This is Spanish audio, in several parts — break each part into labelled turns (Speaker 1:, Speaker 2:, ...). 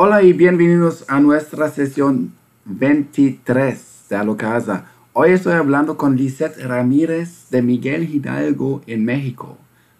Speaker 1: Hola y bienvenidos a nuestra sesión 23 de Alo Casa. Hoy estoy hablando con Lisette Ramírez de Miguel Hidalgo en México.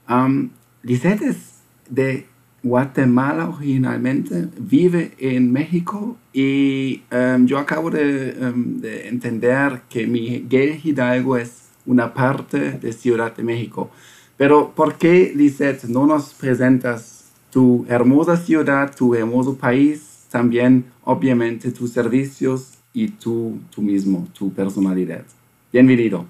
Speaker 1: Um, Lisette es de Guatemala originalmente, vive en México y um, yo acabo de, um, de, entender que Miguel Hidalgo es una parte de Ciudad de México. Pero ¿por qué, Lisette, no nos presentas tu hermosa ciudad, tu hermoso país, también obviamente tus servicios y tú, tú mismo, tu personalidad? Bienvenido.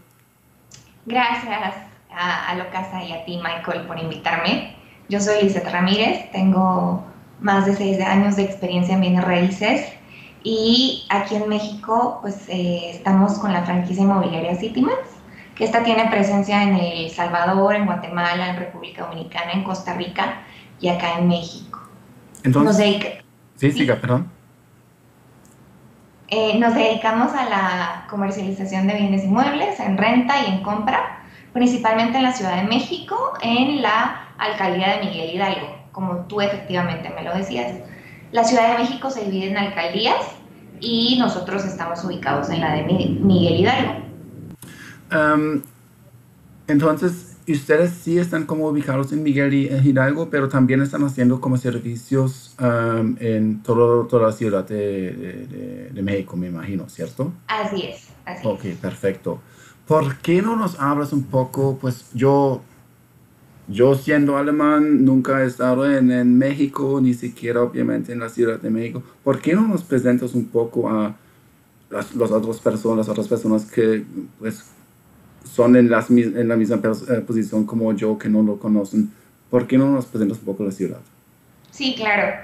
Speaker 2: Gracias a, a Locasa y a ti, Michael, por invitarme. Yo soy Lizeth Ramírez, tengo más de seis años de experiencia en bienes raíces y aquí en México pues eh, estamos con la franquicia inmobiliaria Citymans, que esta tiene presencia en El Salvador, en Guatemala, en República Dominicana, en Costa Rica y acá en México.
Speaker 1: Entonces, nos dedica, sí, siga, sí, perdón.
Speaker 2: Eh, nos dedicamos a la comercialización de bienes inmuebles en renta y en compra, principalmente en la Ciudad de México, en la alcaldía de Miguel Hidalgo, como tú efectivamente me lo decías. La Ciudad de México se divide en alcaldías y nosotros estamos ubicados en la de Miguel Hidalgo.
Speaker 1: Um, entonces, ustedes sí están como ubicados en Miguel Hidalgo, pero también están haciendo como servicios um, en todo, toda la ciudad de, de, de, México, me imagino, ¿cierto?
Speaker 2: Así es, así
Speaker 1: Ok, perfecto. ¿Por qué no nos hablas un poco? Pues yo yo siendo alemán nunca he estado en, en, México, ni siquiera obviamente en la Ciudad de México. ¿Por qué no nos presentas un poco a las, las otras personas, las otras personas que pues, son en, las, en la misma eh, posición como yo, que no lo conocen? ¿Por qué no nos presentas un poco la ciudad?
Speaker 2: Sí, claro.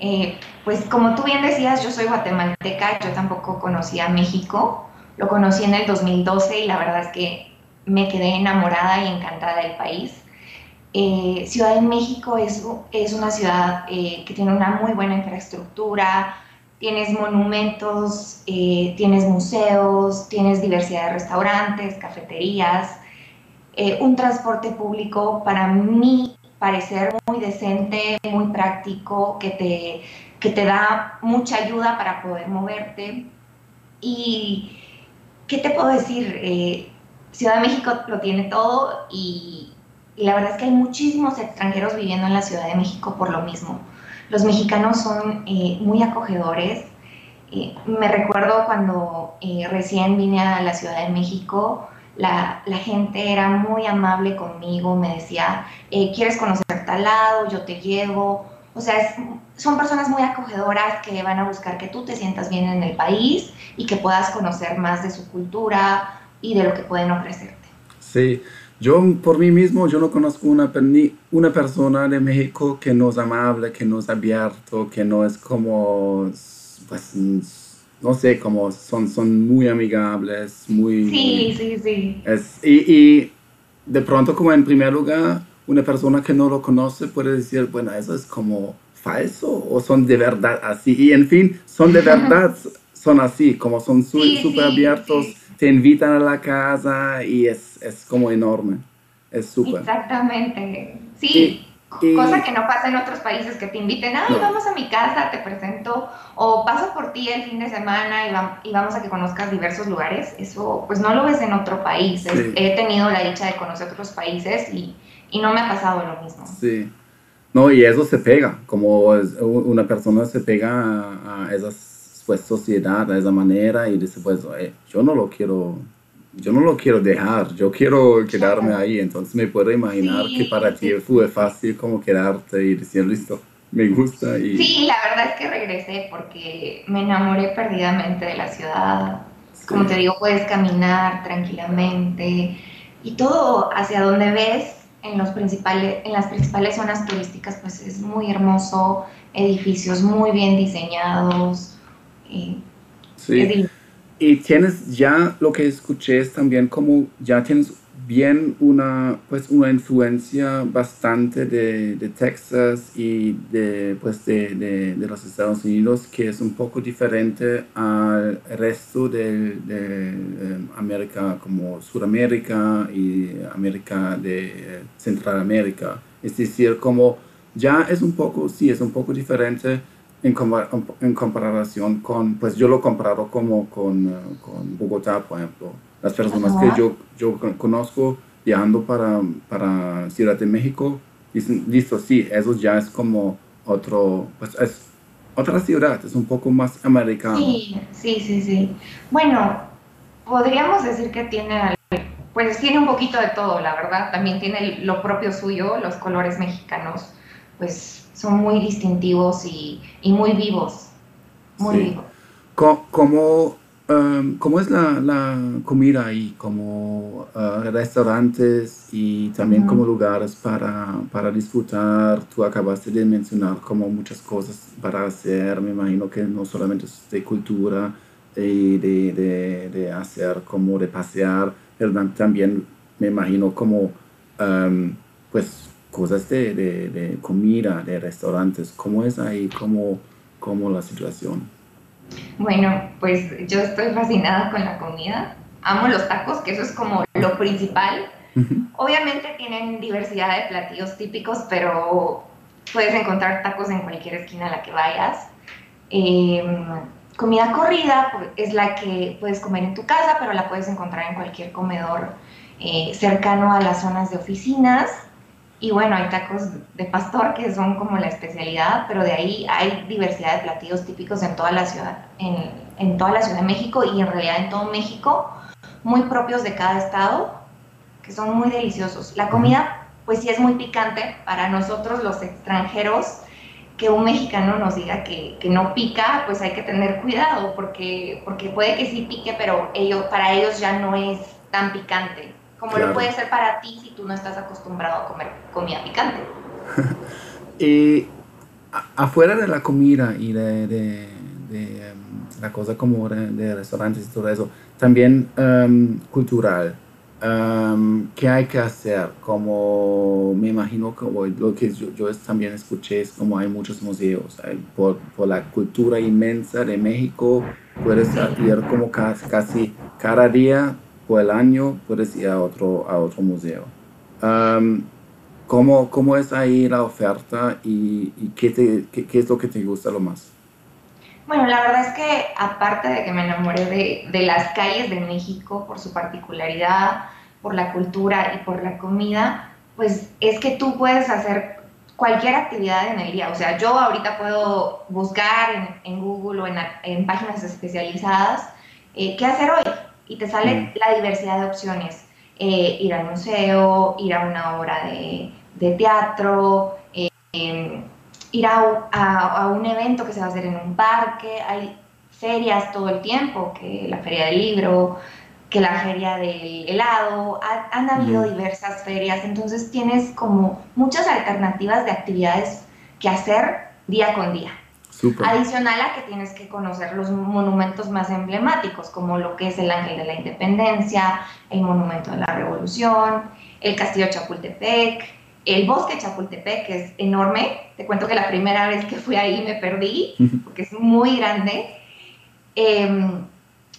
Speaker 2: Eh, pues como tú bien decías, yo soy guatemalteca, yo tampoco conocía México. Lo conocí en el 2012 y la verdad es que me quedé enamorada y encantada del país eh, ciudad de México es, es una ciudad eh, que tiene una muy buena infraestructura, tienes monumentos, eh, tienes museos, tienes diversidad de restaurantes, cafeterías, un transporte público para mí parecer muy decente, muy práctico, que te, que te da mucha ayuda para poder moverte. Y, ¿qué te puedo decir? Ciudad de México lo tiene todo y la verdad es que hay muchísimos extranjeros viviendo en la Ciudad de México por lo mismo. Los mexicanos son eh, muy acogedores. Eh, me recuerdo cuando eh, recién vine a la Ciudad de México, la, gente era muy amable conmigo, me decía, ¿quieres conocer tal lado? Yo te llevo. O sea, son personas muy acogedoras que van a buscar que tú te sientas bien en el país y que puedas conocer más de su cultura y de lo que pueden ofrecerte.
Speaker 1: Sí, yo por mí mismo, yo no conozco una, una persona de México que no es amable, que no es abierto, que no es como, pues, no sé, como son, son muy amigables, muy...
Speaker 2: Sí, sí, sí.
Speaker 1: Es, y, y de pronto como en primer lugar, una persona que no lo conoce puede decir, bueno, eso es como falso o son de verdad así. Y en fin, son de verdad, son así, como son súper sí, abiertos. Sí te invitan a la casa y es, es como enorme. Es súper.
Speaker 2: Exactamente. Sí. Cosa que no pasa en otros países, que te inviten, ay, vamos a mi casa, te presento, o paso por ti el fin de semana y, y, vamos a que conozcas diversos lugares. Eso, pues no lo ves en otro país. He tenido la dicha de conocer otros países y, y, no me ha pasado lo mismo.
Speaker 1: Sí. No, y eso se pega, como una persona se pega a, a esas pues sociedad de esa manera y dice pues yo no lo quiero yo no lo quiero dejar yo quiero quedarme ahí entonces me puedo imaginar que para ti fue fácil como quedarte y decir listo me gusta y
Speaker 2: sí la verdad es que regresé porque me enamoré perdidamente de la ciudad. Como te digo puedes caminar tranquilamente y todo hacia donde ves en los principales en las principales zonas turísticas pues es muy hermoso edificios muy bien diseñados
Speaker 1: sí. Y tienes ya lo que escuché es también como ya tienes bien una, pues una influencia bastante de, de Texas y de, pues de, de, de, los Estados Unidos que es un poco diferente al resto de, eh, América como Sudamérica y América de eh, Centralamérica. Es decir, como ya es un poco, sí, es un poco diferente en, en, comparación con, pues yo lo comparo como con, eh, con Bogotá, por ejemplo. Las personas que yo, yo conozco viajando para, para Ciudad de México dicen, listo, sí, eso ya es como otro, pues es otra ciudad, es un poco más americano.
Speaker 2: Sí, sí, sí, sí. Bueno, podríamos decir que tiene, pues tiene un poquito de todo, la verdad. También tiene lo propio suyo, los colores mexicanos, pues son muy distintivos y, muy vivos, muy vivos.
Speaker 1: ¿Cómo, um, ¿Cómo, es la, la, comida ahí? Como uh, restaurantes y también como lugares para, para, disfrutar. Tú acabaste de mencionar como muchas cosas para hacer. Me imagino que no solamente es de cultura y de, de, de hacer como de pasear, pero también me imagino como um, pues cosas de, de, comida, de restaurantes. ¿Cómo es ahí? ¿Cómo, cómo la situación?
Speaker 2: Bueno, pues yo estoy fascinada con la comida. Amo los tacos, que eso es como lo principal. Obviamente tienen diversidad de platillos típicos, pero puedes encontrar tacos en cualquier esquina a la que vayas. Em, comida corrida pues, es la que puedes comer en tu casa, pero la puedes encontrar en cualquier comedor eh, cercano a las zonas de oficinas. Y bueno, hay tacos de pastor que son como la especialidad, pero de ahí hay diversidad de platillos típicos en toda la ciudad, en, en toda la Ciudad de México y en realidad en todo México, muy propios de cada estado, que son muy deliciosos. La comida, pues sí es muy picante para nosotros los extranjeros. Que un mexicano nos diga que, que no pica, pues hay que tener cuidado, porque, porque puede que sí pique, pero ellos, para ellos ya no es tan picante como lo puede ser para ti si tú no estás acostumbrado a comer comida picante.
Speaker 1: y afuera de la comida y de, de, em, la cosa como de, restaurantes y todo eso, también um, cultural. Um, ¿Qué hay que hacer? Como me imagino que lo que yo, yo, también escuché es como hay muchos museos. por, por, la cultura inmensa de México, puedes ir como casi, casi cada día el año puedes ir a otro, a otro museo. ¿cómo, ¿cómo, es ahí la oferta y, y qué, te, qué, es lo que te gusta lo más?
Speaker 2: Bueno, la verdad es que aparte de que me enamoré de, de, las calles de México por su particularidad, por la cultura y por la comida, pues es que tú puedes hacer cualquier actividad en el día. O sea, yo ahorita puedo buscar en, en Google o en, en páginas especializadas eh, qué hacer hoy y te sale mm. la diversidad de opciones. Eh, ir al museo, ir a una obra de, teatro, eh, em, ir a, a, un evento que se va a hacer en un parque, hay ferias todo el tiempo, que la feria del libro, que la feria del helado, han habido mm. diversas ferias, entonces tienes como muchas alternativas de actividades que hacer día con día. Adicional a que tienes que conocer los monumentos más emblemáticos, como lo que es el Ángel de la Independencia, el Monumento de la Revolución, el Castillo Chapultepec, el Bosque Chapultepec, que es enorme. Te cuento que la primera vez que fui ahí me perdí, porque es muy grande. Eh,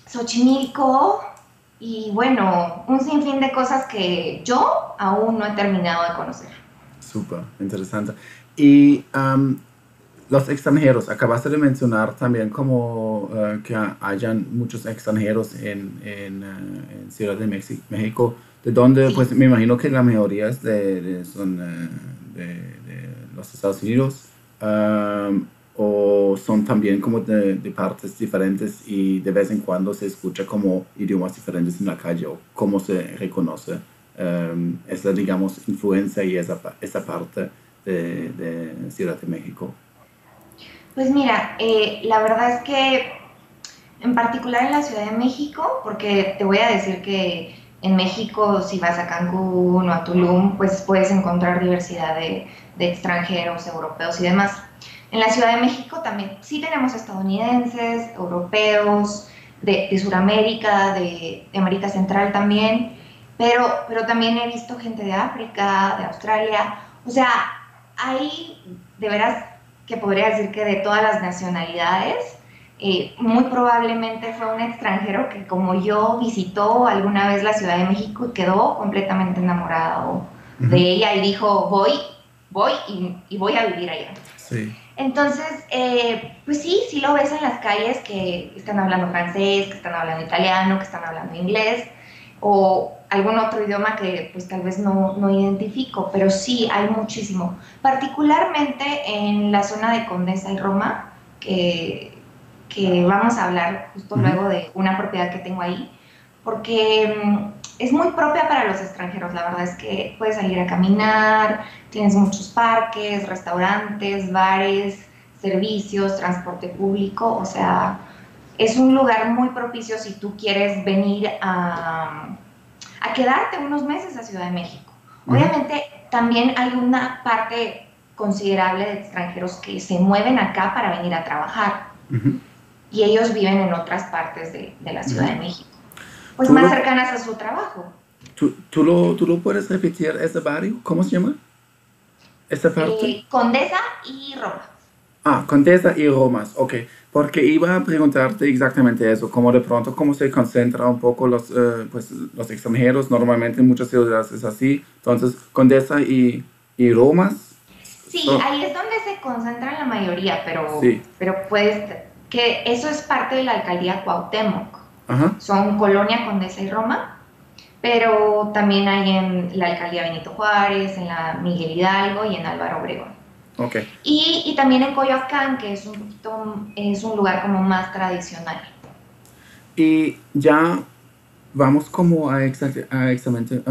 Speaker 2: Xochimilco, y bueno, un sinfín de cosas que yo aún no he terminado de conocer.
Speaker 1: Súper, interesante. Y los extranjeros, acabaste de mencionar también como eh, que hayan muchos extranjeros en, en, eh, Ciudad de México, de donde pues me imagino que la mayoría es de, son eh, de, los Estados Unidos um, o son también como de, partes diferentes y de vez en cuando se escucha como idiomas diferentes en la calle o cómo se reconoce um, esa digamos influencia y esa, esa parte de Ciudad de México.
Speaker 2: Pues mira, eh, la verdad es que en particular en la Ciudad de México, porque te voy a decir que en México si vas a Cancún o a Tulum, pues puedes encontrar diversidad de, extranjeros, europeos y demás. En la Ciudad de México también sí tenemos estadounidenses, europeos, de, de Sudamérica, de, América Central también, pero, pero también he visto gente de África, de Australia, o sea, hay de veras que podría decir que de todas las nacionalidades. Eh, muy probablemente fue un extranjero que como yo visitó alguna vez la Ciudad de México y quedó completamente enamorado de ella y dijo, voy, voy y, voy a vivir allá. Entonces, eh, pues sí, sí lo ves en las calles que están hablando francés, que están hablando italiano, que están hablando inglés o algún otro idioma que pues tal vez no, no identifico, pero sí hay muchísimo. Particularmente en la zona de Condesa y Roma, que, que vamos a hablar justo luego de una propiedad que tengo ahí, porque mm, es muy propia para los extranjeros. La verdad es que puedes salir a caminar, tienes muchos parques, restaurantes, bares, servicios, transporte público. O sea, es un lugar muy propicio si tú quieres venir a, a quedarte unos meses a Ciudad de México. Obviamente, también hay una parte considerable de extranjeros que se mueven acá para venir a trabajar. Y ellos viven en otras partes de, de la Ciudad de México pues más cercanas a su trabajo. ¿Tú,
Speaker 1: tú, lo, ¿Tú lo puedes repetir, ese barrio? ¿Cómo se llama? ¿Esta parte?
Speaker 2: Eh, Condesa y Roma.
Speaker 1: Ah, Condesa y Roma, ok. Porque iba a preguntarte exactamente eso, como de pronto, cómo se concentra un poco los, eh, pues, los extranjeros, normalmente en muchas ciudades es así. Entonces, Condesa y, y Roma.
Speaker 2: Sí, ahí es donde se concentran la mayoría, pero, pero pues que eso es parte de la alcaldía Cuauhtémoc. Son Colonia, Condesa y Roma, pero también hay en la alcaldía Benito Juárez, en la Miguel Hidalgo y en Álvaro Obregón.
Speaker 1: Okay.
Speaker 2: Y, y, también en Coyoacán, que es un, es un lugar como más tradicional.
Speaker 1: Y ya vamos como a, exactamente,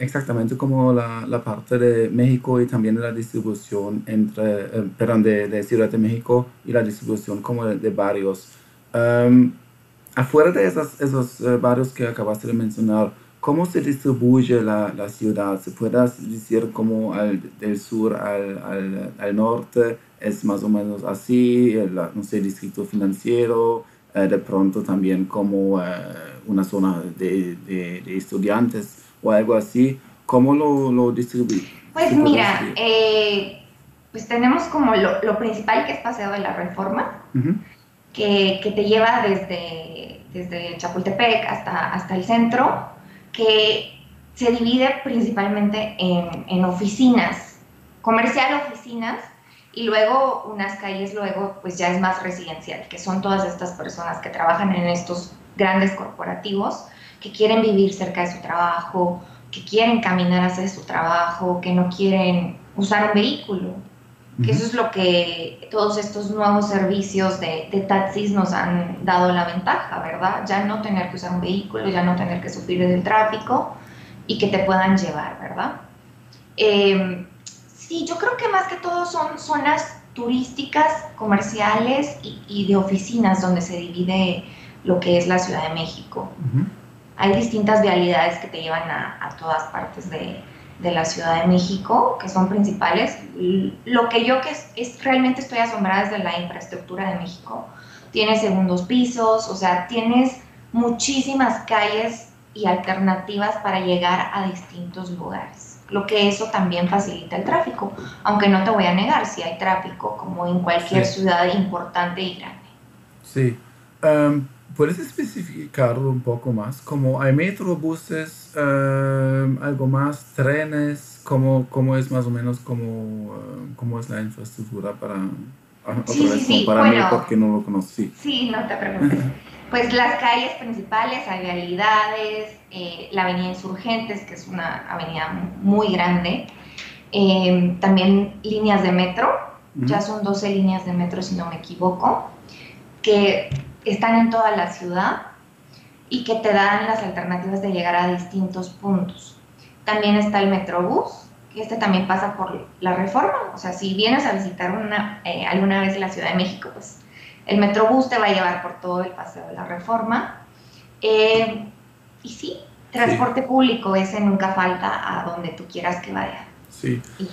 Speaker 1: exactamente como la, la, parte de México y también de la distribución entre, eh, perdón, de, de, Ciudad de México y la distribución como de, barrios. Um, afuera de esos, esos eh, barrios que acabaste de mencionar, ¿cómo se distribuye la, la ciudad? ¿Se puede decir como al, del sur al, al, al, norte es más o menos así, el, no sé, distrito financiero, eh, de pronto también como eh, una zona de, de, estudiantes o algo así? ¿Cómo lo, lo distribuye?
Speaker 2: Pues mira, pues tenemos como lo, lo, principal que es Paseo de la Reforma, que, que, te lleva desde desde Chapultepec hasta, hasta el centro, que se divide principalmente en, en oficinas, comercial oficinas, y luego unas calles luego pues ya es más residencial, que son todas estas personas que trabajan en estos grandes corporativos, que quieren vivir cerca de su trabajo, que quieren caminar hacia su trabajo, que no quieren usar un vehículo, que eso es lo que todos estos nuevos servicios de, de, taxis nos han dado la ventaja, ¿verdad? Ya no tener que usar un vehículo, ya no tener que sufrir del tráfico y que te puedan llevar, ¿verdad? Em, sí, yo creo que más que todo son zonas turísticas, comerciales y, de oficinas donde se divide lo que es la Ciudad de México. Hay distintas vialidades que te llevan a, a todas partes de, de la Ciudad de México, que son principales. Lo que yo que es, realmente estoy asombrada es de la infraestructura de México. Tiene segundos pisos, o sea, tienes muchísimas calles y alternativas para llegar a distintos lugares. Lo que eso también facilita el tráfico, aunque no te voy a negar si hay tráfico como en cualquier ciudad importante y grande.
Speaker 1: Sí. Um, ¿Puedes especificarlo un poco más? Como hay metrobuses, uh, algo más, trenes, ¿cómo, cómo es más o menos como, uh, cómo es la infraestructura para,
Speaker 2: sí, sí, sí. para
Speaker 1: mí porque no lo conocí?
Speaker 2: Sí, no te preocupes. pues las calles principales, hay realidades, eh, la avenida Insurgentes, que es una avenida muy grande, eh, también líneas de metro, ya son 12 líneas de metro si no me equivoco, que están en toda la ciudad y que te dan las alternativas de llegar a distintos puntos. También está el Metrobús, que este también pasa por la reforma. O sea, si vienes a visitar una, eh, alguna vez la Ciudad de México, pues el Metrobús te va a llevar por todo el paseo de la reforma. Eh, y sí, transporte público, ese nunca falta a donde tú quieras que vaya.
Speaker 1: Sí. Y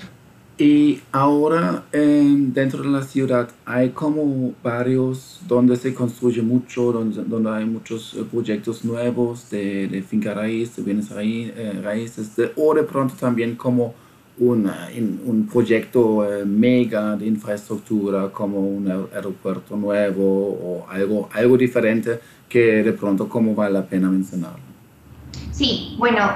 Speaker 1: ahora dentro de la ciudad hay como barrios donde se construye mucho, donde, donde hay muchos eh, proyectos nuevos de, finca raíz, de bienes eh, raíces, de, o de pronto también como una, un proyecto eh, mega de infraestructura como un aeropuerto nuevo o algo, algo diferente que de pronto como vale la pena mencionarlo.
Speaker 2: Sí, bueno,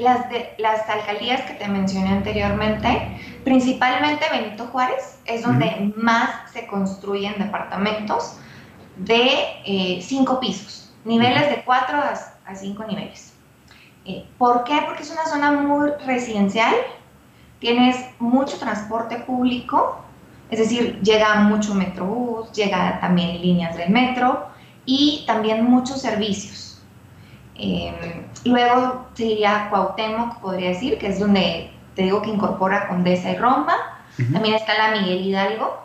Speaker 2: las, de, las alcaldías que te mencioné anteriormente principalmente Benito Juárez es donde más se construyen departamentos de eh, cinco pisos, niveles de cuatro a, cinco niveles. Eh, ¿Por qué? Porque es una zona muy residencial, tienes mucho transporte público, es decir, llega mucho metrobús, llega también líneas del metro y también muchos servicios. Em, luego sería Cuauhtémoc, podría decir, que es donde te digo que incorpora Condesa y Roma. También está la Miguel Hidalgo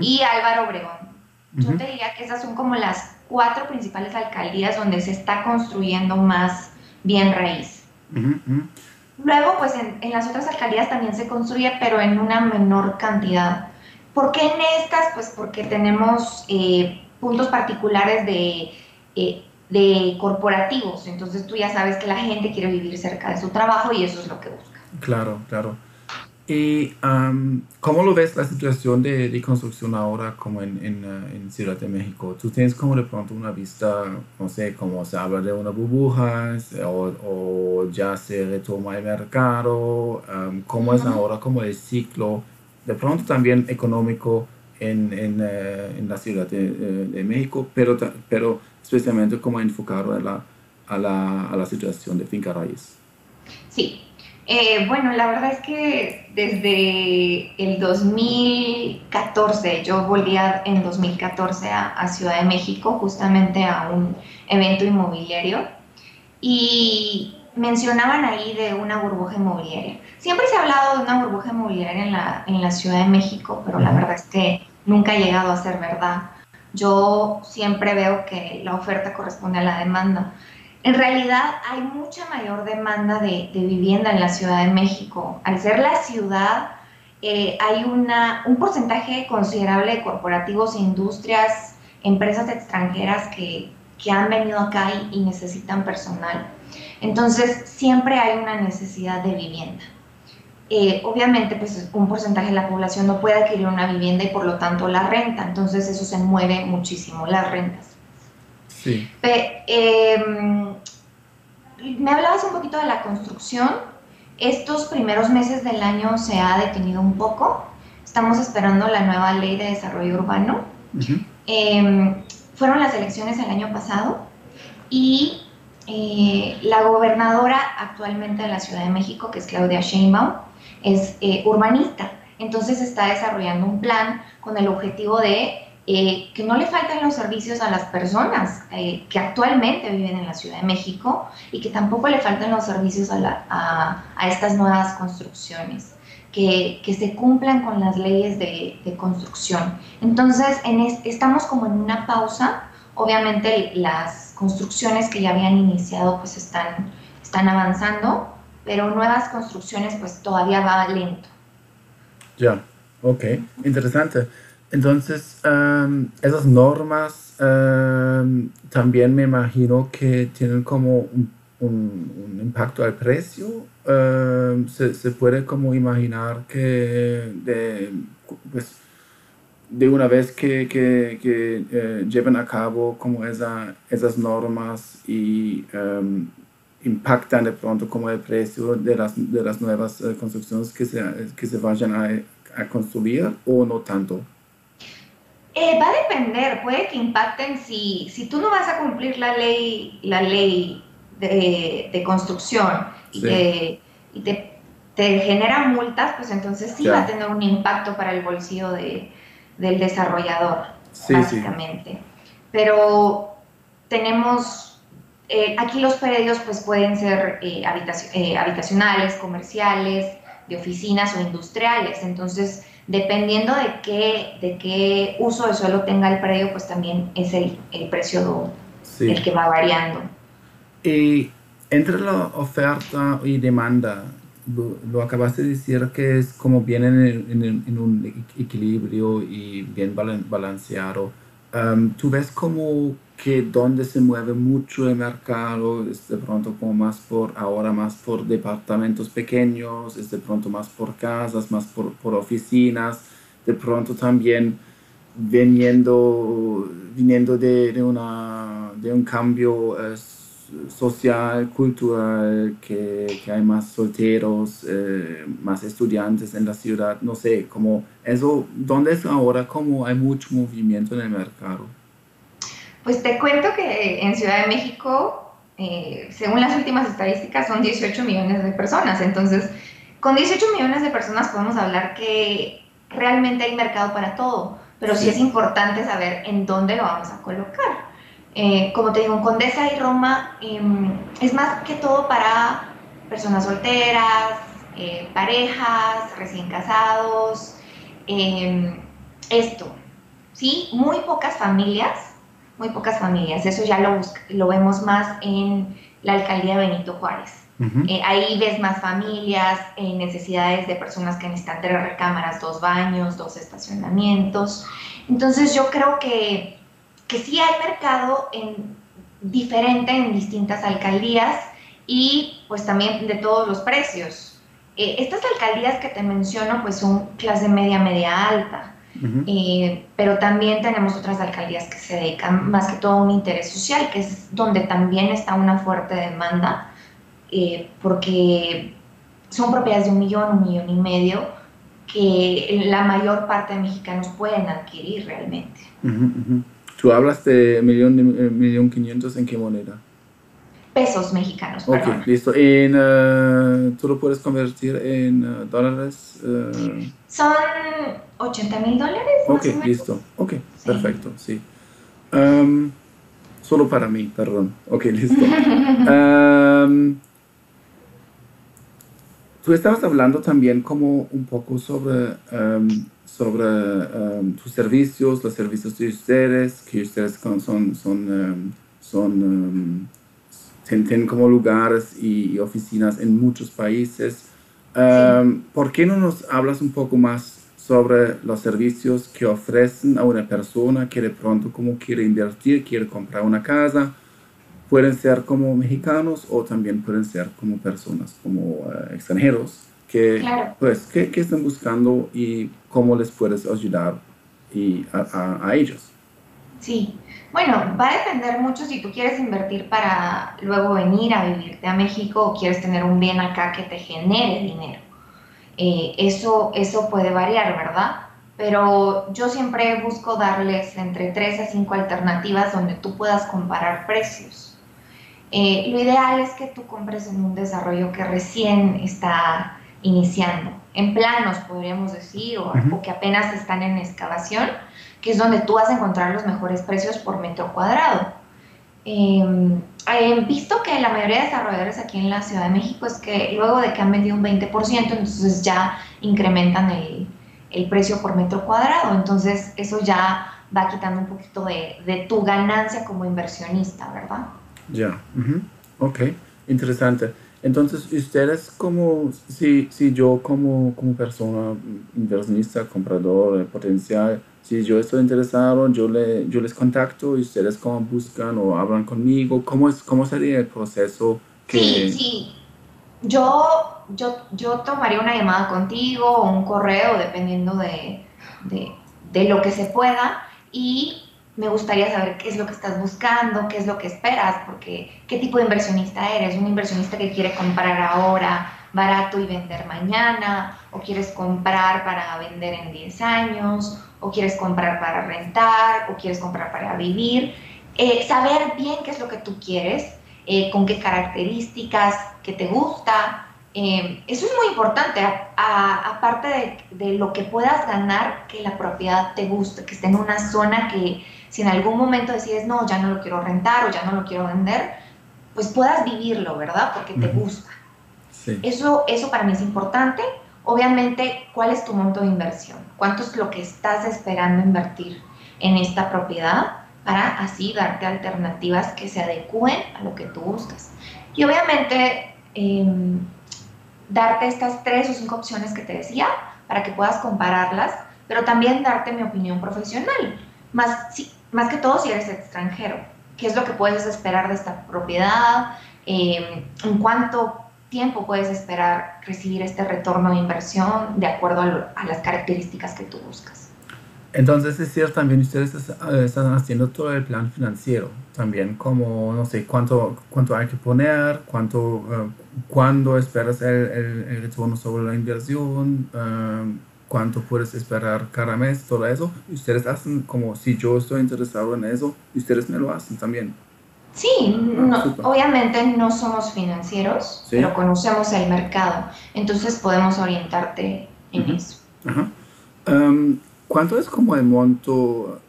Speaker 2: y Álvaro Obregón. Yo te diría que esas son como las cuatro principales alcaldías donde se está construyendo más bien raíz. Luego, pues en, las otras alcaldías también se construye, pero en una menor cantidad. ¿Por qué en estas? Pues porque tenemos eh, puntos particulares de, eh, de corporativos. Entonces tú ya sabes que la gente quiere vivir cerca de su trabajo y eso es lo que busca.
Speaker 1: Claro, claro. ¿Y cómo lo ves la situación de, de construcción ahora como en, en, uh, en, Ciudad de México? ¿Tú tienes como de pronto una vista, no sé, cómo se habla de una burbuja o, o ya se retoma el mercado? ¿Cómo es ahora como el ciclo, de pronto también económico en, en, uh, en la Ciudad de, uh, de, México, pero, pero especialmente como enfocado a la, a la, a la situación de finca raíz?
Speaker 2: Sí, eh, bueno, la verdad es que desde el 2014, yo volví en 2014 a, Ciudad de México justamente a un evento inmobiliario y mencionaban ahí de una burbuja inmobiliaria. Siempre se ha hablado de una burbuja inmobiliaria en la, en la Ciudad de México, pero la verdad es que nunca ha llegado a ser verdad. Yo siempre veo que la oferta corresponde a la demanda. En realidad hay mucha mayor demanda de, vivienda en la Ciudad de México. Al ser la ciudad, eh, hay una, un porcentaje considerable de corporativos, industrias, empresas extranjeras que, han venido acá y, necesitan personal. Entonces, siempre hay una necesidad de vivienda. Eh, obviamente, pues un porcentaje de la población no puede adquirir una vivienda y por lo tanto la renta. Entonces, eso se mueve muchísimo, las rentas.
Speaker 1: Sí.
Speaker 2: Em, me hablabas un poquito de la construcción. Estos primeros meses del año se ha detenido un poco. Estamos esperando la nueva ley de desarrollo urbano. Em, fueron las elecciones el año pasado y eh, la gobernadora actualmente de la Ciudad de México, que es Claudia Sheinbaum, es eh, urbanista. Entonces está desarrollando un plan con el objetivo de eh, que no le falten los servicios a las personas eh, que actualmente viven en la Ciudad de México y que tampoco le falten los servicios a, estas nuevas construcciones, que, se cumplan con las leyes de, construcción. Entonces, en estamos como en una pausa. Obviamente las construcciones que ya habían iniciado pues están, están avanzando, pero nuevas construcciones pues todavía va lento.
Speaker 1: Ya, ok, interesante. Entonces, esas normas también me imagino que tienen como un, impacto al precio. se, puede como imaginar que de, pues, de una vez que, que, eh, lleven a cabo como esa, esas normas y impactan de pronto como el precio de las, de las nuevas eh, construcciones que se, que se vayan a, a construir o no tanto.
Speaker 2: Eh, va a depender, puede que impacten si, si tú no vas a cumplir la ley, la ley de, construcción y, te, y te, generan multas, pues entonces sí va a tener un impacto para el bolsillo de, del desarrollador, básicamente. Pero tenemos, eh, aquí los predios pues pueden ser eh, habitacionales, comerciales, de oficinas o industriales, entonces dependiendo de qué, de qué uso de suelo tenga el predio, pues también es el, el precio el que va variando.
Speaker 1: Y entre la oferta y demanda, lo, acabas de decir que es como bien en, en, un equilibrio y bien balanceado. Um, ¿Tú ves como que donde se mueve mucho el mercado es de pronto como más por, ahora más por departamentos pequeños, es de pronto más por casas, más por, por oficinas, de pronto también viniendo, viniendo de, de, una, de un cambio social, cultural, que, que hay más solteros, eh, más estudiantes en la ciudad, no sé, como eso, ¿dónde es ahora como hay mucho movimiento en el mercado?
Speaker 2: Pues te cuento que en Ciudad de México, eh, según las últimas estadísticas, son 18 millones de personas, entonces con 18 millones de personas podemos hablar que realmente hay mercado para todo, pero sí, es importante saber en dónde lo vamos a colocar. Eh, como te digo, en Condesa y Roma em, es más que todo para personas solteras, eh, parejas, recién casados, em, esto, ¿sí? Muy pocas familias, muy pocas familias, eso ya lo, lo vemos más en la alcaldía de Benito Juárez. Eh, ahí ves más familias, eh, necesidades de personas que necesitan tres recámaras, dos baños, dos estacionamientos. Entonces yo creo que, que sí hay mercado en, diferente en distintas alcaldías y pues también de todos los precios. Eh, estas alcaldías que te menciono pues son clase media, media alta. Pero también tenemos otras alcaldías que se dedican más que todo a un interés social, que es donde también está una fuerte demanda eh, porque son propiedades de un millón, un millón y medio, que la mayor parte de mexicanos pueden adquirir realmente.
Speaker 1: ¿Tú hablas de millón, eh, millón quinientos en qué moneda?
Speaker 2: Pesos mexicanos.
Speaker 1: Ok, listo. En, uh, ¿Tú lo puedes convertir en uh, dólares? Uh...
Speaker 2: Son 80 mil dólares.
Speaker 1: Ok, listo. Ok, perfecto, sí. Um, solo para mí, perdón. Ok, listo. um, Tú estabas hablando también como un poco sobre, um, sobre um, tus servicios, los servicios de ustedes, que ustedes son, son, son, um, tienen como lugares y, oficinas en muchos países. ¿Por qué no nos hablas un poco más sobre los servicios que ofrecen a una persona que de pronto como quiere invertir, quiere comprar una casa? pueden ser como mexicanos o también pueden ser como personas, como eh, extranjeros, que, pues, que, que, están buscando y cómo les puedes ayudar y a, a, ellos.
Speaker 2: Sí, bueno, va a depender mucho si tú quieres invertir para luego venir a vivirte a México o quieres tener un bien acá que te genere dinero. Eh, eso, eso puede variar, ¿verdad? Pero yo siempre busco darles entre 3 a 5 alternativas donde tú puedas comparar precios eh, lo ideal es que tú compres en un desarrollo que recién está iniciando, en planos podríamos decir, o, que apenas están en excavación, que es donde tú vas a encontrar los mejores precios por metro cuadrado. Em, he visto que la mayoría de desarrolladores aquí en la Ciudad de México es que luego de que han vendido un 20%, entonces ya incrementan el, el precio por metro cuadrado. Entonces eso ya va quitando un poquito de, de tu ganancia como inversionista, ¿verdad?
Speaker 1: Ya, ok, interesante. Entonces, ustedes como, si, si yo como, como persona inversionista, comprador potencial, si yo estoy interesado, yo, le, yo les contacto y ustedes como buscan o hablan conmigo, ¿cómo, es, cómo sería el proceso?
Speaker 2: Que... Sí, sí. Yo, yo, yo tomaría una llamada contigo o un correo, dependiendo de, de, de lo que se pueda, y me gustaría saber qué es lo que estás buscando, qué es lo que esperas, porque qué tipo de inversionista eres. Un inversionista que quiere comprar ahora barato y vender mañana, o quieres comprar para vender en 10 años, o quieres comprar para rentar, o quieres comprar para vivir. Eh, saber bien qué es lo que tú quieres, eh, con qué características, qué te gusta. Eh, eso es muy importante, aparte de, de lo que puedas ganar, que la propiedad te guste, que esté en una zona que si en algún momento decides, no, ya no lo quiero rentar o ya no lo quiero vender, pues puedas vivirlo, ¿verdad? Porque te gusta. Eso, eso para mí es importante. Obviamente, ¿cuál es tu monto de inversión? ¿Cuánto es lo que estás esperando invertir en esta propiedad para así darte alternativas que se adecúen a lo que tú buscas? Y obviamente, em, darte estas tres o cinco opciones que te decía para que puedas compararlas, pero también darte mi opinión profesional. Más, más que todo si eres extranjero. ¿Qué es lo que puedes esperar de esta propiedad? Em, ¿En cuánto tiempo puedes esperar recibir este retorno de inversión de acuerdo a, las características que tú buscas?
Speaker 1: Entonces, es cierto, también ustedes eh, están haciendo todo el plan financiero, también como, no sé, cuánto, cuánto hay que poner, cuánto, uh, cuándo esperas el, el, retorno sobre la inversión, uh, cuánto puedes esperar cada mes, todo eso. Ustedes hacen como, si yo estoy interesado en eso, ustedes me lo hacen también.
Speaker 2: Sí, ah, obviamente no somos financieros, pero conocemos el mercado, entonces podemos orientarte en eso.
Speaker 1: Ajá. Um, ¿Cuánto es como el monto?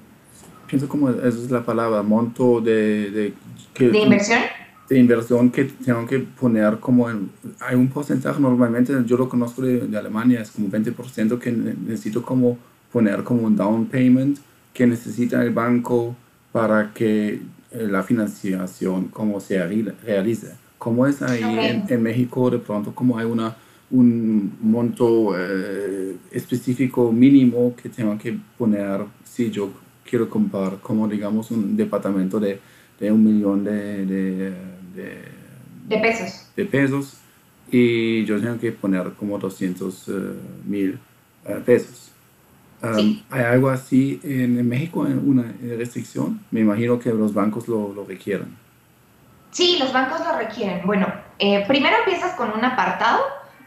Speaker 1: Pienso como esa es la palabra, monto de...
Speaker 2: ¿De, que, ¿De inversión?
Speaker 1: De inversión que tengo que poner como en... Hay un porcentaje normalmente, yo lo conozco de, de Alemania, es como 20% que necesito como poner como un down payment que necesita el banco para que la financiación como se realice. ¿Cómo es ahí en, en México de pronto? como hay una un monto eh, específico mínimo que tengo que poner si yo quiero comprar como digamos un departamento de, de un millón de, de,
Speaker 2: de, pesos.
Speaker 1: De pesos y yo tengo que poner como 200 eh, mil eh, pesos. Um, ¿Hay algo así en, México, una restricción? Me imagino que los bancos lo, lo requieren.
Speaker 2: Sí, los bancos lo requieren. Bueno, primero empiezas con un apartado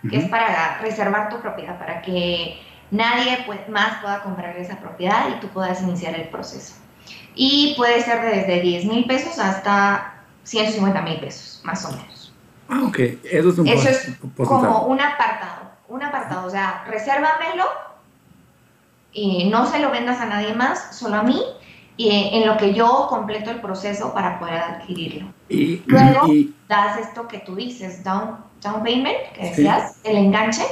Speaker 2: que es para reservar tu propiedad, para que nadie más pueda comprar esa propiedad y tú puedas iniciar el proceso. Y puede ser desde 10 mil pesos hasta 150 mil pesos, más o menos.
Speaker 1: Ah, ok. Eso es un
Speaker 2: Eso es como un apartado. Un apartado, o sea, resérvamelo y no se lo vendas a nadie más, solo a mí, y en lo que yo completo el proceso para poder adquirirlo. Y, Luego das esto que tú dices, down down payment, que decías, el enganche,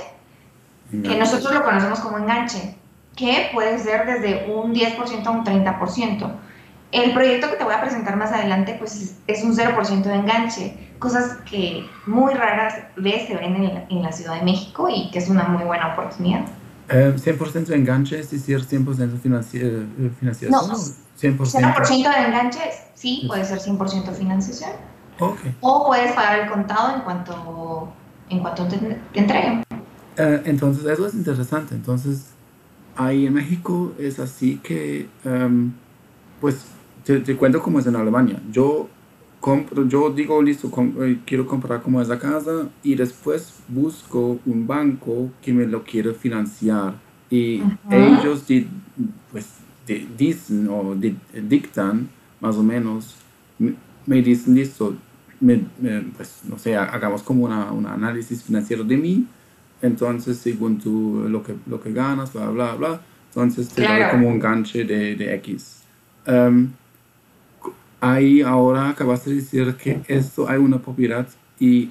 Speaker 2: que nosotros lo conocemos como enganche, que puede ser desde un 10% a un 30%. El proyecto que te voy a presentar más adelante, pues es un 0% de enganche, cosas que muy raras veces se ven en la, Ciudad de México y que es una muy buena oportunidad.
Speaker 1: Eh, 100% de enganche, es decir, 100% financiación.
Speaker 2: No, 100%. 0% de enganche, sí, puede ser 100% financiación. O puedes pagar el contado en cuanto, en cuanto te, entreguen.
Speaker 1: Eh, entonces, eso es interesante. Entonces, ahí en México es así que, em, pues, te, cuento cómo es en Alemania. Yo compro, yo digo, listo, eh, quiero comprar como esa casa y después busco un banco que me lo quiere financiar. Y ellos pues, dicen o dictan más o menos, me dicen, listo, pues, no sé, hagamos como una, un análisis financiero de mí, entonces según tú lo que, lo que ganas, bla, bla, bla, entonces te da como un ganche de, de X. Um, ahí ahora acabas de decir que esto hay una propiedad y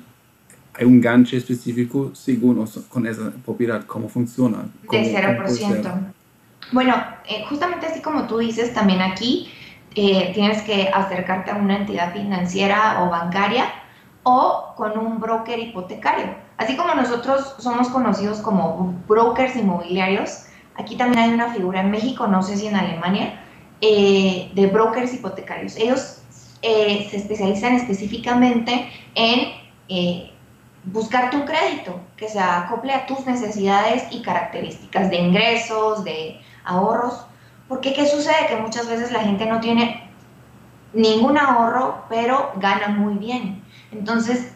Speaker 1: hay un ganche específico según con esa propiedad, ¿cómo funciona?
Speaker 2: de 0%. Bueno, eh, justamente así como tú dices, también aquí eh, tienes que acercarte a una entidad financiera o bancaria o con un broker hipotecario. Así como nosotros somos conocidos como brokers inmobiliarios, aquí también hay una figura en México, no sé si en Alemania, eh, de brokers hipotecarios. Ellos eh, se especializan específicamente en buscarte un crédito que se acople a tus necesidades y características de ingresos, de ahorros porque ¿qué sucede? Que muchas veces la gente no tiene ningún ahorro, pero gana muy bien. Entonces,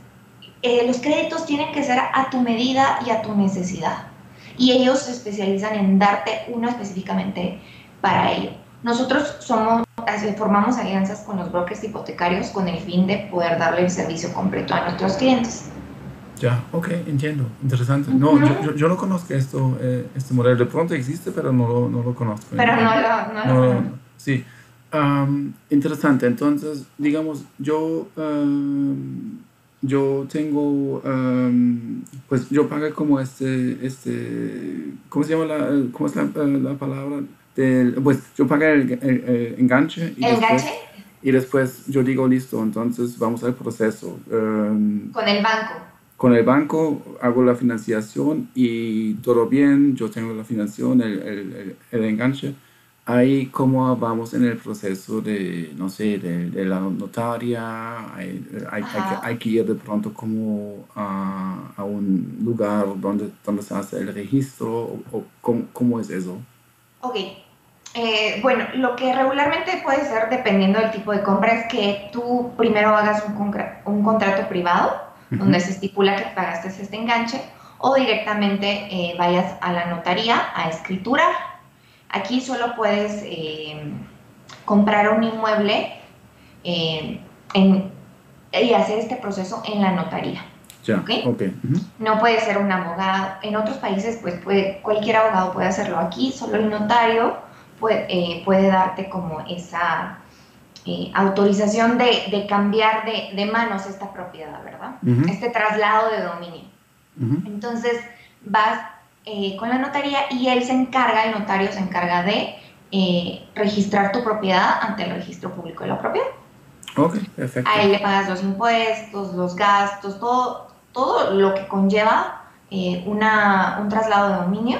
Speaker 2: eh, los créditos tienen que ser a tu medida y a tu necesidad. Y ellos se especializan en darte uno específicamente para ello. Nosotros somos, formamos alianzas con los brokers hipotecarios con el fin de poder darle el servicio completo a nuestros clientes.
Speaker 1: Ya, ok, entiendo. Interesante. No, yo, yo, no conozco esto, eh, este modelo. De pronto existe, pero no lo, no lo conozco.
Speaker 2: Pero no lo... No, no,
Speaker 1: sí. interesante. Entonces, digamos, yo, yo tengo, pues yo pagué como este, este, ¿cómo se llama la, cómo es la, la palabra? Del, pues yo pagué el, enganche.
Speaker 2: Y ¿El enganche?
Speaker 1: Y después yo digo, listo, entonces vamos al proceso.
Speaker 2: Con el banco
Speaker 1: con el banco hago la financiación y todo bien, yo tengo la financiación, el, el, el enganche. Ahí cómo vamos en el proceso de, no sé, de, de la notaria, hay, hay, que, hay, que, ir de pronto como a, a, un lugar donde, donde se hace el registro, o, cómo, cómo, es eso.
Speaker 2: Ok, Eh, bueno, lo que regularmente puede ser, dependiendo del tipo de compra, es que tú primero hagas un, un contrato privado, donde se estipula que pagaste este enganche, o directamente eh, vayas a la notaría a escriturar. Aquí solo puedes eh, comprar un inmueble y hacer este proceso en la notaría. No puede ser un abogado. En otros países, pues puede, cualquier abogado puede hacerlo. Aquí solo el notario puede, eh, puede darte como esa eh, autorización de, cambiar de, manos esta propiedad, ¿verdad? Este traslado de dominio. Entonces vas eh, con la notaría y él se encarga, el notario se encarga de registrar tu propiedad ante el registro público de la propiedad.
Speaker 1: Ok, perfecto.
Speaker 2: A él le pagas los impuestos, los gastos, todo, todo lo que conlleva eh, una, un traslado de dominio,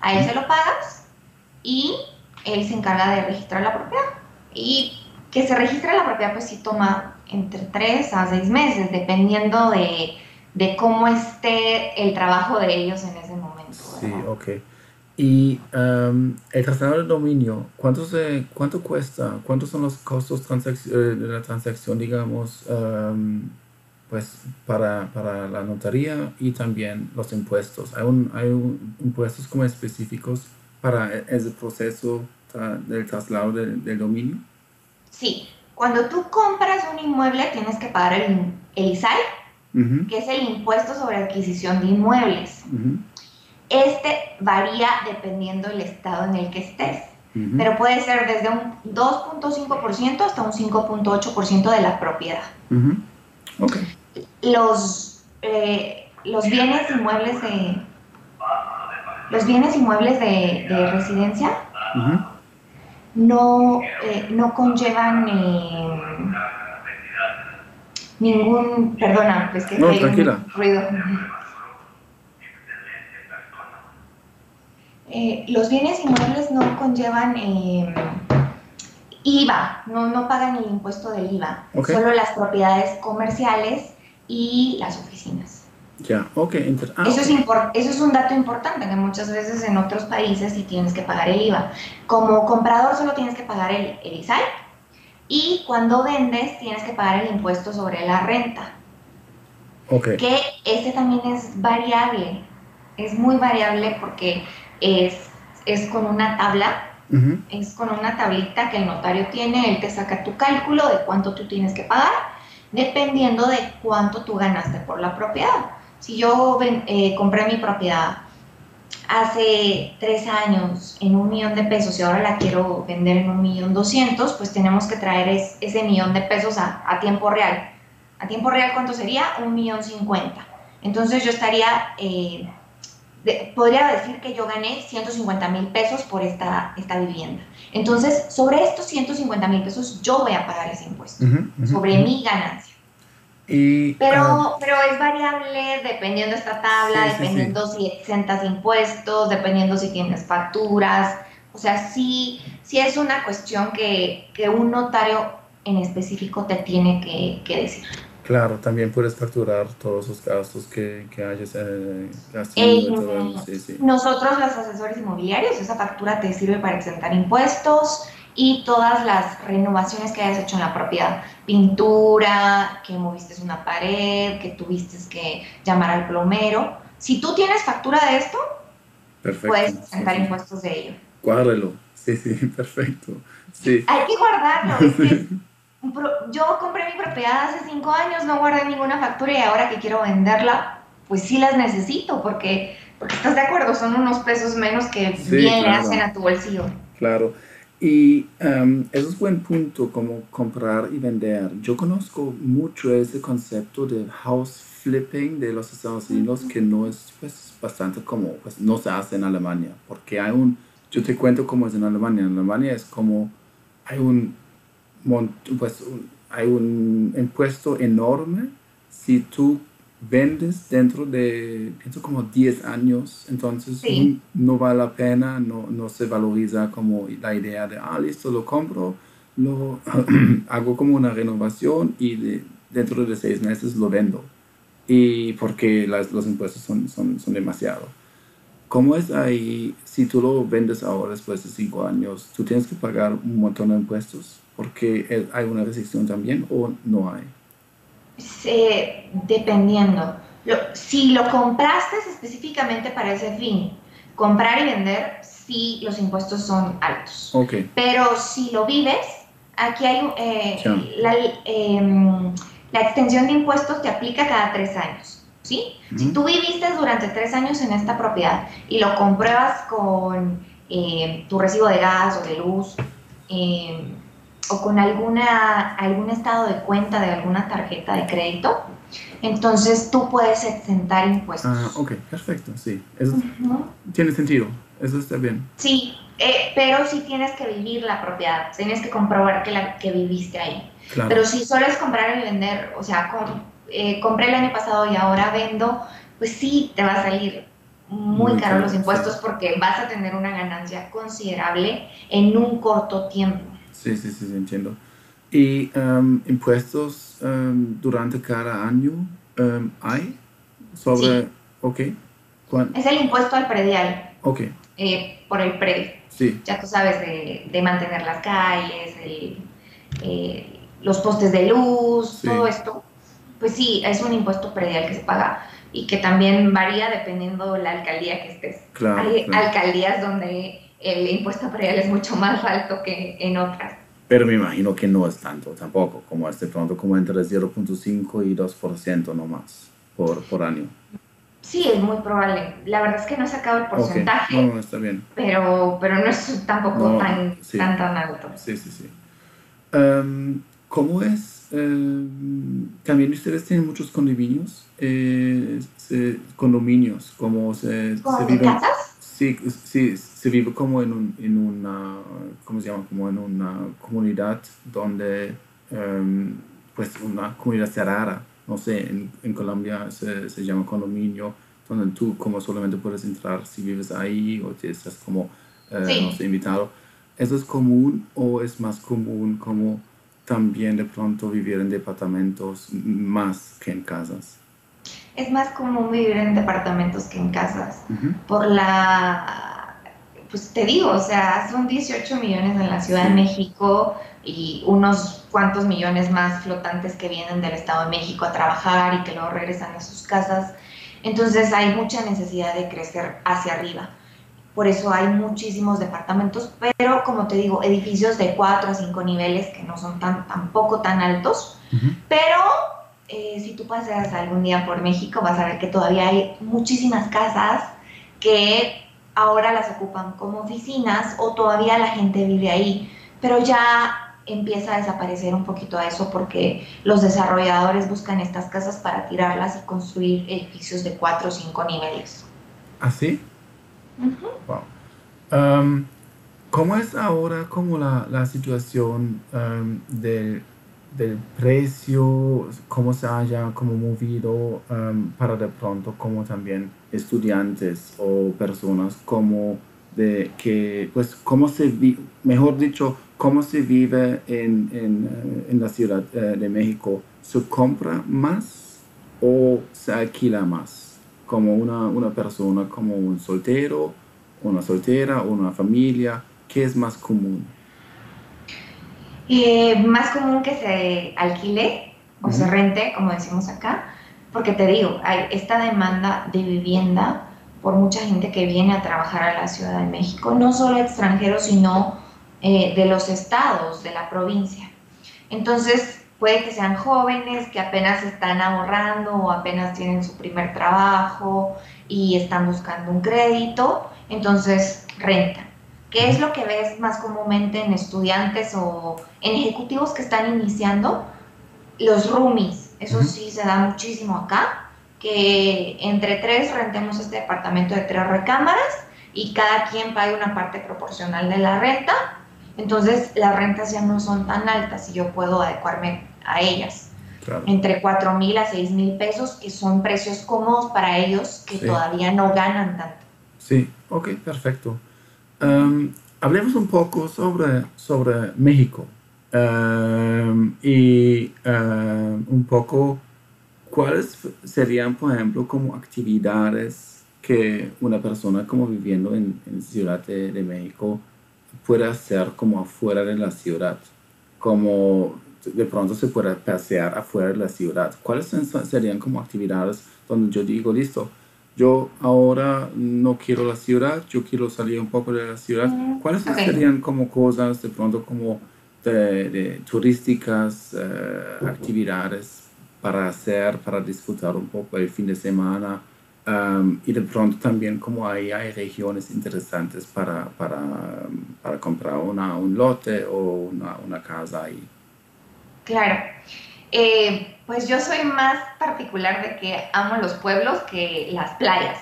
Speaker 2: a él se lo pagas y él se encarga de registrar la propiedad. Y que se registre la propiedad, pues sí toma entre 3 a 6 meses, dependiendo de, de cómo esté el trabajo de ellos en ese momento.
Speaker 1: Sí, ok. Y um, el traslado de dominio, ¿cuánto, se, ¿cuánto cuesta? ¿Cuántos son los costos eh, de la transacción, digamos? Um, pues para, para, la notaría y también los impuestos. ¿Hay, un, hay impuestos como específicos para e, ese proceso del traslado del, dominio?
Speaker 2: Sí, cuando tú compras un inmueble tienes que pagar el, el ISAI, que es el impuesto sobre adquisición de inmuebles. Este varía dependiendo del estado en el que estés, pero puede ser desde un 2.5% hasta un 5.8% de la propiedad. Los, eh, los bienes inmuebles de los bienes inmuebles de, residencia no, eh, no conllevan eh, ningún perdona pues que
Speaker 1: no, tranquila.
Speaker 2: ruido. Los bienes inmuebles no conllevan IVA, no, no pagan el impuesto del IVA, solo las propiedades comerciales y las oficinas.
Speaker 1: Ya, ok.
Speaker 2: Ah, eso, Es eso es un dato importante, que muchas veces en otros países sí tienes que pagar el IVA. Como comprador solo tienes que pagar el, el ISAI y cuando vendes tienes que pagar el impuesto sobre la renta.
Speaker 1: Okay.
Speaker 2: Que ese también es variable, es muy variable porque es, es con una tabla es con una tablita que el notario tiene, él te saca tu cálculo de cuánto tú tienes que pagar, dependiendo de cuánto tú ganaste por la propiedad. Si yo eh, compré mi propiedad hace tres años en un millón de pesos y ahora la quiero vender en un millón doscientos, pues tenemos que traer ese millón de pesos a, tiempo real. ¿A tiempo real cuánto sería? Un millón cincuenta. Entonces yo estaría eh, podría decir que yo gané 150 mil pesos por esta, esta vivienda. Entonces, sobre estos 150 mil pesos, yo voy a pagar ese impuesto, sobre mi ganancia.
Speaker 1: Y,
Speaker 2: pero, ah, pero es variable dependiendo de esta tabla, dependiendo si exentas impuestos, dependiendo si tienes facturas. O sea, sí, sí es una cuestión que, que un notario en específico te tiene que, que decir.
Speaker 1: Claro, también puedes facturar todos los gastos que, que hayas
Speaker 2: eh, eh, Nosotros, los asesores inmobiliarios, esa factura te sirve para exentar impuestos y todas las renovaciones que hayas hecho en la propiedad. Pintura, que moviste una pared, que tuviste que llamar al plomero. Si tú tienes factura de esto, puedes exentar impuestos de ello.
Speaker 1: Guárdalo. Sí, sí, perfecto. Sí.
Speaker 2: Hay que guardarlo. yo compré mi propiedad hace cinco años, no guardé ninguna factura y ahora que quiero venderla, pues sí las necesito porque, porque estás de acuerdo, son unos pesos menos que bien le hacen a tu bolsillo.
Speaker 1: Claro. Y um, eso es buen punto, como comprar y vender. Yo conozco mucho ese concepto de house flipping de los Estados Unidos, que no es pues, bastante como, pues no se hace en Alemania, porque hay un, yo te cuento cómo es en Alemania. En Alemania es como, hay un pues hay un impuesto enorme si tú vendes dentro de, pienso como 10 años, entonces no, vale la pena, no, no, se valoriza como la idea de, ah, listo, lo compro, lo hago como una renovación y dentro de 6 meses lo vendo. Y porque las, los impuestos son, son, son demasiado. ¿Cómo es ahí? Si tú lo vendes ahora después de cinco años, ¿tú tienes que pagar un montón de impuestos? ¿Porque hay una restricción también o no hay?
Speaker 2: dependiendo. si lo compraste específicamente para ese fin, comprar y vender, sí los impuestos son altos.
Speaker 1: Okay.
Speaker 2: Pero si lo vives, aquí hay eh, la, em, la extensión de impuestos te aplica cada tres años. ¿sí? Si tú viviste durante tres años en esta propiedad y lo compruebas con eh, tu recibo de gas o de luz eh, o con alguna, algún estado de cuenta de alguna tarjeta de crédito, entonces tú puedes exentar impuestos.
Speaker 1: Ah, ok, perfecto, sí. Eso tiene sentido, eso está bien.
Speaker 2: Sí, eh, pero sí tienes que vivir la propiedad, tienes que comprobar que, la, que viviste ahí. Pero si solo es comprar y vender, o sea, eh, compré el año pasado y ahora vendo, pues sí, te va a salir muy, caro los impuestos porque vas a tener una ganancia considerable en un corto tiempo.
Speaker 1: Sí, sí, sí, entiendo. ¿Y um, impuestos um, durante cada año um, hay? Sobre, sí. ok.
Speaker 2: Es el impuesto al predial.
Speaker 1: Ok.
Speaker 2: Eh, por el predio.
Speaker 1: Sí.
Speaker 2: Ya tú sabes de, de mantener las calles, eh, los postes de luz, todo esto pues sí, es un impuesto predial que se paga y que también varía dependiendo de la alcaldía que estés. Hay alcaldías donde el impuesto predial es mucho más alto que en otras.
Speaker 1: Pero me imagino que no es tanto tampoco, como este pronto, como entre 0.5 y 2% nomás por, por año.
Speaker 2: Sí, es muy probable. La verdad es que no he sacado el porcentaje.
Speaker 1: No, no, está bien.
Speaker 2: Pero, pero no es tampoco tan, tan, tan alto.
Speaker 1: Sí, sí, sí. Um, ¿Cómo es eh, también ustedes tienen muchos condominios, eh, condominios, como se,
Speaker 2: se vive. Casas?
Speaker 1: Sí, sí, se vive como en, un, en una, ¿cómo se llama? Como en una comunidad donde, em, pues una comunidad cerrada, no sé, en, en Colombia se, se, llama condominio, donde tú como solamente puedes entrar si vives ahí o te estás como, eh, no sé, invitado. ¿Eso es común o es más común como también de pronto vivir en departamentos más que en casas?
Speaker 2: Es más común vivir en departamentos que en casas. Por la, pues te digo, o sea, son 18 millones en la Ciudad de México y unos cuantos millones más flotantes que vienen del Estado de México a trabajar y que luego regresan a sus casas. Entonces hay mucha necesidad de crecer hacia arriba. Por eso hay muchísimos departamentos, pero como te digo, edificios de 4 a 5 niveles que no son tan, tampoco tan altos, pero eh, si tú paseas algún día por México vas a ver que todavía hay muchísimas casas que ahora las ocupan como oficinas o todavía la gente vive ahí, pero ya empieza a desaparecer un poquito a eso porque los desarrolladores buscan estas casas para tirarlas y construir edificios de 4 o 5 niveles.
Speaker 1: ¿Ah, sí? Um, ¿Cómo es ahora como la, la situación um, del, del, precio, cómo se haya como movido um, para de pronto como también estudiantes o personas como de que, pues, cómo se vive, mejor dicho, cómo se vive en, en, eh, en la Ciudad eh, de México? ¿Se compra más o se alquila más? como una, una persona, como un soltero, una soltera, una familia? ¿Qué es más común?
Speaker 2: Eh, más común que se alquile o se rente, como decimos acá, porque te digo, hay esta demanda de vivienda por mucha gente que viene a trabajar a la Ciudad de México, no solo extranjeros, sino eh, de los estados, de la provincia. Entonces, Puede que sean jóvenes que apenas están ahorrando o apenas tienen su primer trabajo y están buscando un crédito, entonces rentan. ¿Qué es lo que ves más comúnmente en estudiantes o en ejecutivos que están iniciando? Los roomies, eso sí se da muchísimo acá, que entre tres rentemos este departamento de tres recámaras y cada quien pague una parte proporcional de la renta entonces las rentas ya no son tan altas y yo puedo adecuarme a ellas. Entre 4 mil a 6 mil pesos, que son precios cómodos para ellos que todavía no ganan tanto.
Speaker 1: Sí, ok, perfecto. Um, hablemos un poco sobre, sobre México um, y um, un poco cuáles serían, por ejemplo, como actividades que una persona como viviendo en, en Ciudad de, de, México pueda hacer como afuera de la ciudad? Como de pronto se pueda pasear afuera de la ciudad. ¿Cuáles serían como actividades donde yo digo, listo, yo ahora no quiero la ciudad, yo quiero salir un poco de la ciudad? Mm, ¿Cuáles serían como cosas de pronto como de, turísticas, eh, actividades para hacer, para disfrutar un poco el fin de semana? Um, y de pronto también como ahí hay regiones interesantes para, para, para comprar una, un lote o una, una casa ahí.
Speaker 2: Claro. Eh, pues yo soy más particular de que amo los pueblos que las playas.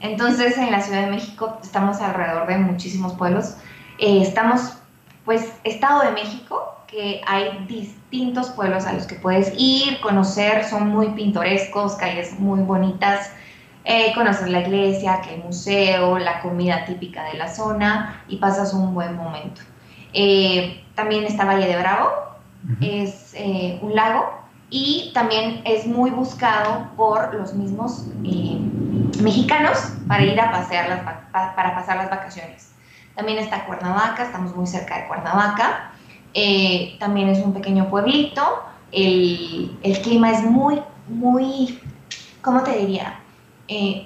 Speaker 2: Entonces en la Ciudad de México estamos alrededor de muchísimos pueblos. Eh, estamos, pues, Estado de México, que hay distintos pueblos a los que puedes ir, conocer, son muy pintorescos, calles muy bonitas. Eh, conocer la iglesia, que hay museo, la comida típica de la zona y pasas un buen momento. también está Valle de Bravo, es eh, un lago y también es muy buscado por los mismos eh, mexicanos para ir a pasear las, para pasar las vacaciones. También está Cuernavaca, estamos muy cerca de Cuernavaca. Eh, también es un pequeño pueblito. El, el, clima es muy, muy, ¿cómo te diría?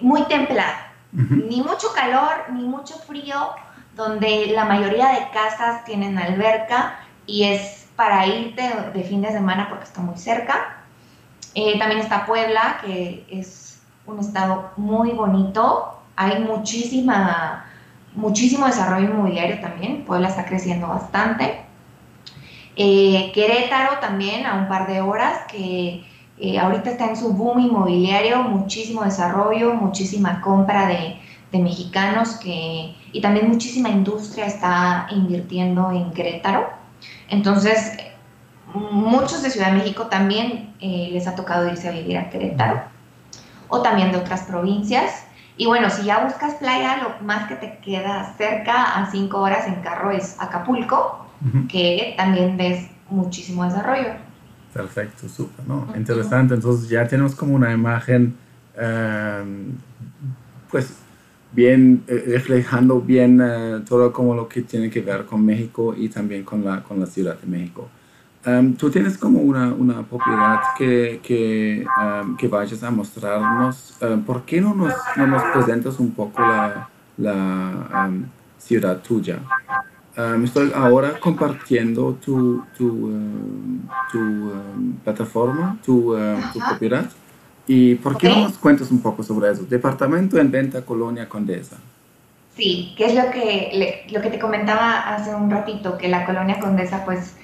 Speaker 2: muy templado. Ni mucho calor, ni mucho frío, donde la mayoría de casas tienen alberca y es para irte de fin de semana porque está muy cerca. Eh, también está Puebla, que es un estado muy bonito. Hay muchísima, muchísimo desarrollo inmobiliario también. Puebla está creciendo bastante. Eh, Querétaro también, a un par de horas, que eh, ahorita está en su boom inmobiliario, muchísimo desarrollo, muchísima compra de, de mexicanos que, y también muchísima industria está invirtiendo en Querétaro. Entonces, muchos de Ciudad de México también eh, les ha tocado irse a vivir a Querétaro o también de otras provincias. Y bueno, si ya buscas playa, lo más que te queda cerca a cinco horas en carro es Acapulco, que también ves muchísimo desarrollo.
Speaker 1: Perfecto, súper, ¿no? Interesante. Entonces ya tenemos como una imagen, em, pues bien, eh, reflejando bien eh, todo como lo que tiene que ver con México y también con la, con la Ciudad de México. Em, tú tienes como una, una propiedad que, que, em, que, vayas a mostrarnos. Em, ¿Por qué no nos, no nos presentas un poco la, la ciudad tuya? estoy ahora compartiendo tu, tu, tu plataforma, tu, tu propiedad. ¿Y por qué no nos cuentas un poco sobre eso? Departamento en venta Colonia Condesa.
Speaker 2: Sí, que es lo que, lo que te comentaba hace un ratito, que la Colonia Condesa pues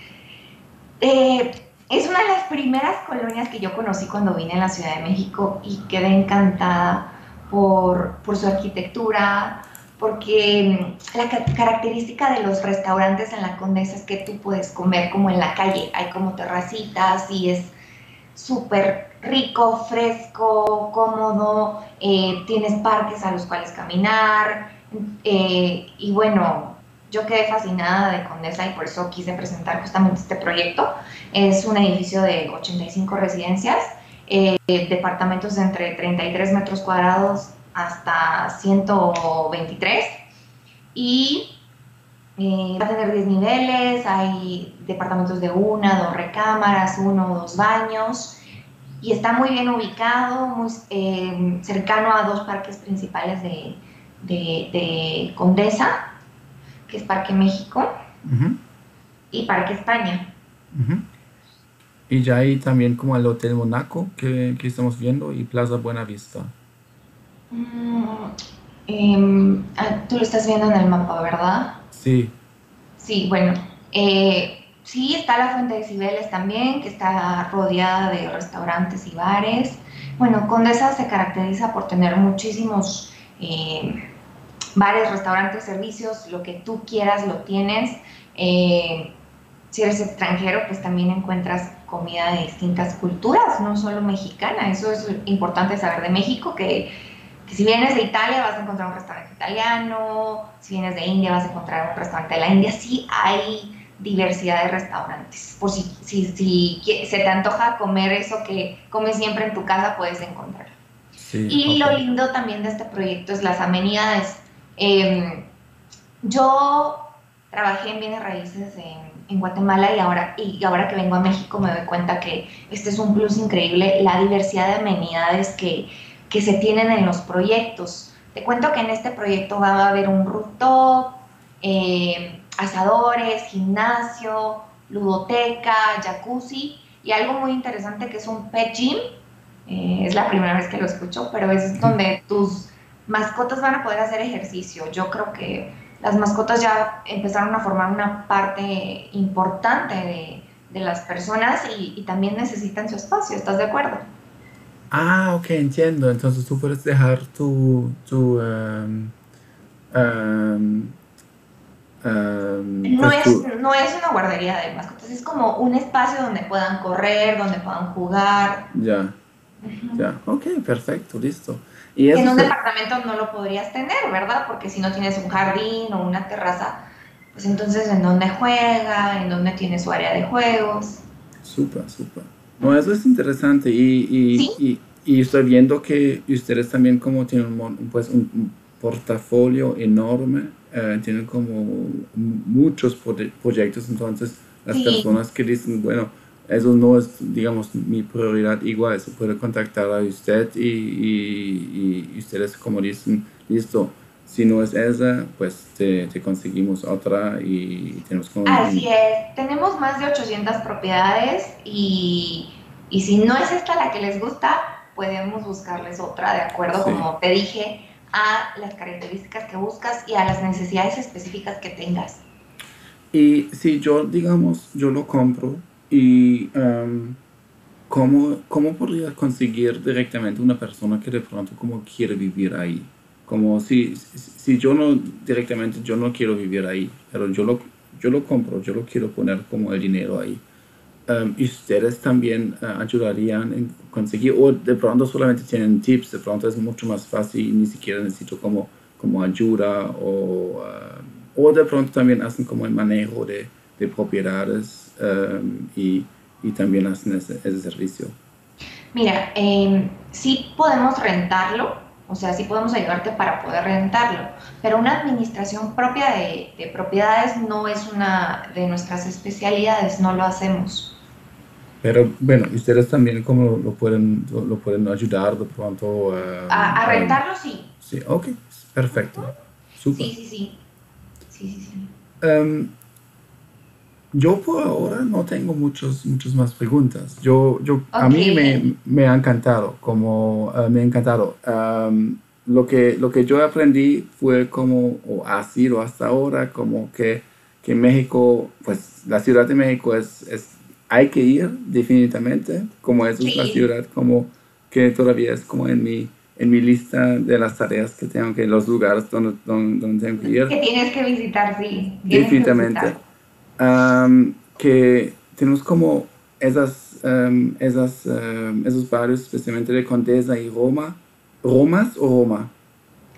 Speaker 2: eh, es una de las primeras colonias que yo conocí cuando vine a la Ciudad de México y quedé encantada por, por su arquitectura, porque mm, la característica de los restaurantes en la Condesa es que tú puedes comer como en la calle, hay como terracitas y es súper rico, fresco, cómodo, eh, tienes parques a los cuales caminar eh, y bueno, yo quedé fascinada de Condesa y por eso quise presentar justamente este proyecto. Es un edificio de 85 residencias, eh, departamentos de entre 33 metros cuadrados hasta 123 y va a tener 10 niveles, hay departamentos de una, dos recámaras, uno o dos baños y está muy bien ubicado, muy eh, cercano a dos parques principales de, de, Condesa, que es Parque México y Parque España.
Speaker 1: Y ya hay también como el Hotel Monaco que, que estamos viendo y Plaza Buenavista.
Speaker 2: Mm, em, ah, tú lo estás viendo en el mapa, ¿verdad?
Speaker 1: Sí.
Speaker 2: Sí, bueno. Eh, Sí, está la Fuente de Cibeles también, que está rodeada de restaurantes y bares. Bueno, Condesa se caracteriza por tener muchísimos eh, bares, restaurantes, servicios, lo que tú quieras lo tienes. Eh, si eres extranjero, pues también encuentras comida de distintas culturas, no solo mexicana. Eso es importante saber de México, que, que, si vienes de Italia vas a encontrar un restaurante italiano, si vienes de India vas a encontrar un restaurante de la India. Sí hay diversidad de restaurantes. Por si, si, si, se te antoja comer eso que comes siempre en tu casa, puedes encontrar. y lo lindo también de este proyecto es las amenidades. Em, yo trabajé en bienes raíces en, Guatemala y ahora, y ahora que vengo a México me doy cuenta que este es un plus increíble, la diversidad de amenidades que, que se tienen en los proyectos. Te cuento que en este proyecto va a haber un rooftop, eh, asadores, gimnasio, ludoteca, jacuzzi y algo muy interesante que es un pet gym. Eh, es la primera vez que lo escucho, pero es donde tus mascotas van a poder hacer ejercicio. Yo creo que las mascotas ya empezaron a formar una parte importante de, de las personas y, y, también necesitan su espacio, ¿estás de acuerdo?
Speaker 1: Ah, ok, entiendo. Entonces tú puedes dejar tu, tu um, um,
Speaker 2: no, pues es, no es una guardería de mascotas, es como un espacio donde puedan correr, donde puedan jugar.
Speaker 1: Ya, ya, ok, perfecto, listo.
Speaker 2: Y en un departamento no lo podrías tener, ¿verdad? Porque si no tienes un jardín o una terraza, pues entonces en dónde juega, en dónde tiene su área de juegos.
Speaker 1: Súper, súper. No, eso es interesante y, y, y, y, estoy viendo que ustedes también como tienen un, pues, un portafolio enorme eh, tienen como muchos proyectos, entonces las personas que dicen, bueno, eso no es, digamos, mi prioridad, igual se puede contactar a usted y, y, ustedes como dicen, listo, si no es esa, pues te, te conseguimos otra y tenemos como...
Speaker 2: Así es, tenemos más de 800 propiedades y, y si no es esta la que les gusta, podemos buscarles otra, de acuerdo, como te dije, a las características que buscas y a las necesidades específicas que tengas.
Speaker 1: Y si yo, digamos, yo lo compro y um, ¿cómo, ¿cómo podría conseguir directamente una persona que de pronto como quiere vivir ahí? Como si, si yo no, directamente yo no quiero vivir ahí, pero yo lo, yo lo compro, yo lo quiero poner como el dinero ahí. Um, ustedes también uh, ayudarían en conseguir, o de pronto solamente tienen tips, de pronto es mucho más fácil y ni siquiera necesito como, como ayuda, o, uh, o de pronto también hacen como el manejo de, de propiedades um, y, y, también hacen ese, ese servicio.
Speaker 2: Mira, eh, sí podemos rentarlo, o sea, sí podemos ayudarte para poder rentarlo, pero una administración propia de, propiedades no es una de nuestras especialidades, no lo hacemos.
Speaker 1: Pero bueno, ustedes también como lo, pueden, lo, pueden ayudar de pronto
Speaker 2: eh, a, a, rentarlo, sí.
Speaker 1: Sí, ok, perfecto.
Speaker 2: Super. Sí, sí, sí. sí, sí, sí.
Speaker 1: Um, yo por ahora no tengo muchos, muchas más preguntas. Yo, yo, A mí me, me, ha encantado, como uh, me ha encantado. Um, lo, que, lo que yo aprendí fue como, o ha sido hasta ahora, como que, que México, pues la Ciudad de México es, es hay que ir definitivamente, como es una ciudad como que todavía es como en mi, en mi lista de las tareas que tengo que, los lugares donde, donde, tengo que ir.
Speaker 2: Que tienes que visitar, sí.
Speaker 1: Definitivamente. Que, tenemos como esas, esas, esos barrios, especialmente de Condesa y Roma. ¿Romas o Roma?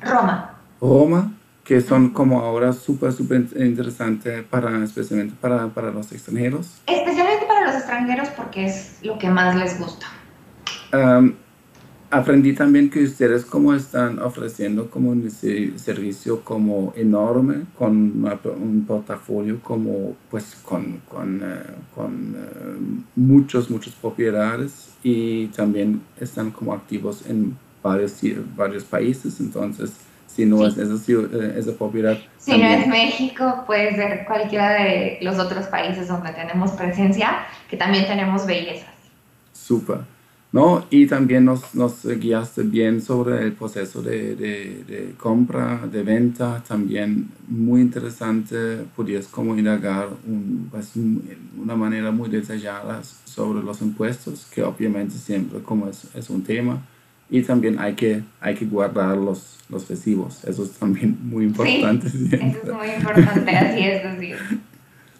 Speaker 2: Roma.
Speaker 1: Roma, que son como ahora súper, súper interesantes para, especialmente para, para los extranjeros.
Speaker 2: Especialmente para los extranjeros porque es lo que más les gusta.
Speaker 1: aprendí también que ustedes como están ofreciendo como un servicio como enorme, con un portafolio como pues con, con, eh, con uh, muchos, muchas propiedades y también están como activos en varios, varios países, entonces si no es esa, eh, esa propiedad.
Speaker 2: Si no es México, puede ser cualquiera de los otros países donde tenemos presencia, que también tenemos bellezas.
Speaker 1: Súper. ¿No? Y también nos, nos, guiaste bien sobre el proceso de, de, de, compra, de venta, también muy interesante, podías como indagar un, pues, una manera muy detallada sobre los impuestos, que obviamente siempre como es, es un tema, y también hay que, hay que guardar los, los recibos. Eso es también muy importante.
Speaker 2: Sí, eso es muy importante, así es, así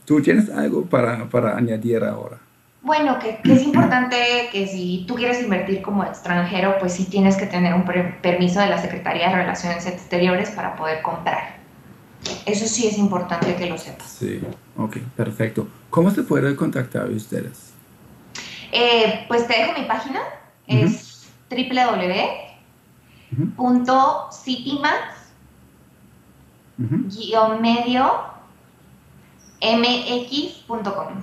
Speaker 1: ¿Tú tienes algo para, para añadir ahora?
Speaker 2: Bueno, que, que, es importante que si tú quieres invertir como extranjero, pues sí tienes que tener un permiso de la Secretaría de Relaciones Exteriores para poder comprar. Eso sí es importante que lo sepas.
Speaker 1: Sí, ok, perfecto. ¿Cómo se puede contactar a ustedes?
Speaker 2: Eh, pues te dejo mi página, punto guion medio mx.com.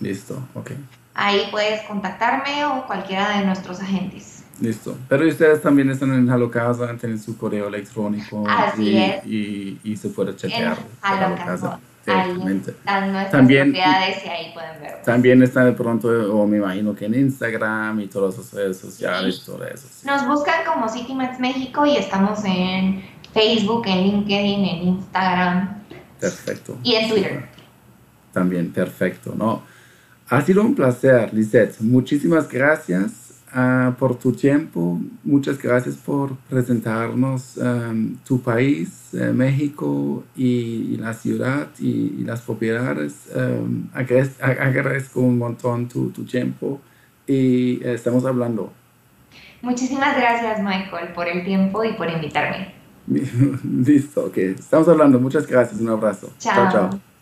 Speaker 1: Listo, ok.
Speaker 2: Ahí puedes contactarme o cualquiera de nuestros agentes.
Speaker 1: Listo. Pero ustedes también están en Halo Casa, tienen su correo electrónico.
Speaker 2: Así
Speaker 1: y,
Speaker 2: es.
Speaker 1: Y, se puede chequear.
Speaker 2: En Halo Nuestras también, propiedades y ahí pueden ver.
Speaker 1: También están de pronto, o me imagino que en Instagram y todas esas redes sociales, todo eso.
Speaker 2: Nos buscan como CityMats México y estamos en Facebook, en LinkedIn, en Instagram.
Speaker 1: Perfecto.
Speaker 2: Y en Twitter.
Speaker 1: También, perfecto, ¿no? Ha sido un placer, Lisette. Muchísimas gracias Ah, por tu tiempo. Muchas gracias por presentarnos em, tu país, eh, México y, la ciudad y, las propiedades. Um, agradezco un montón tu, tu tiempo y estamos hablando.
Speaker 2: Muchísimas gracias, Michael, por el tiempo y por invitarme.
Speaker 1: Listo, ok. Estamos hablando. Muchas gracias. Un abrazo.
Speaker 2: chao. chao.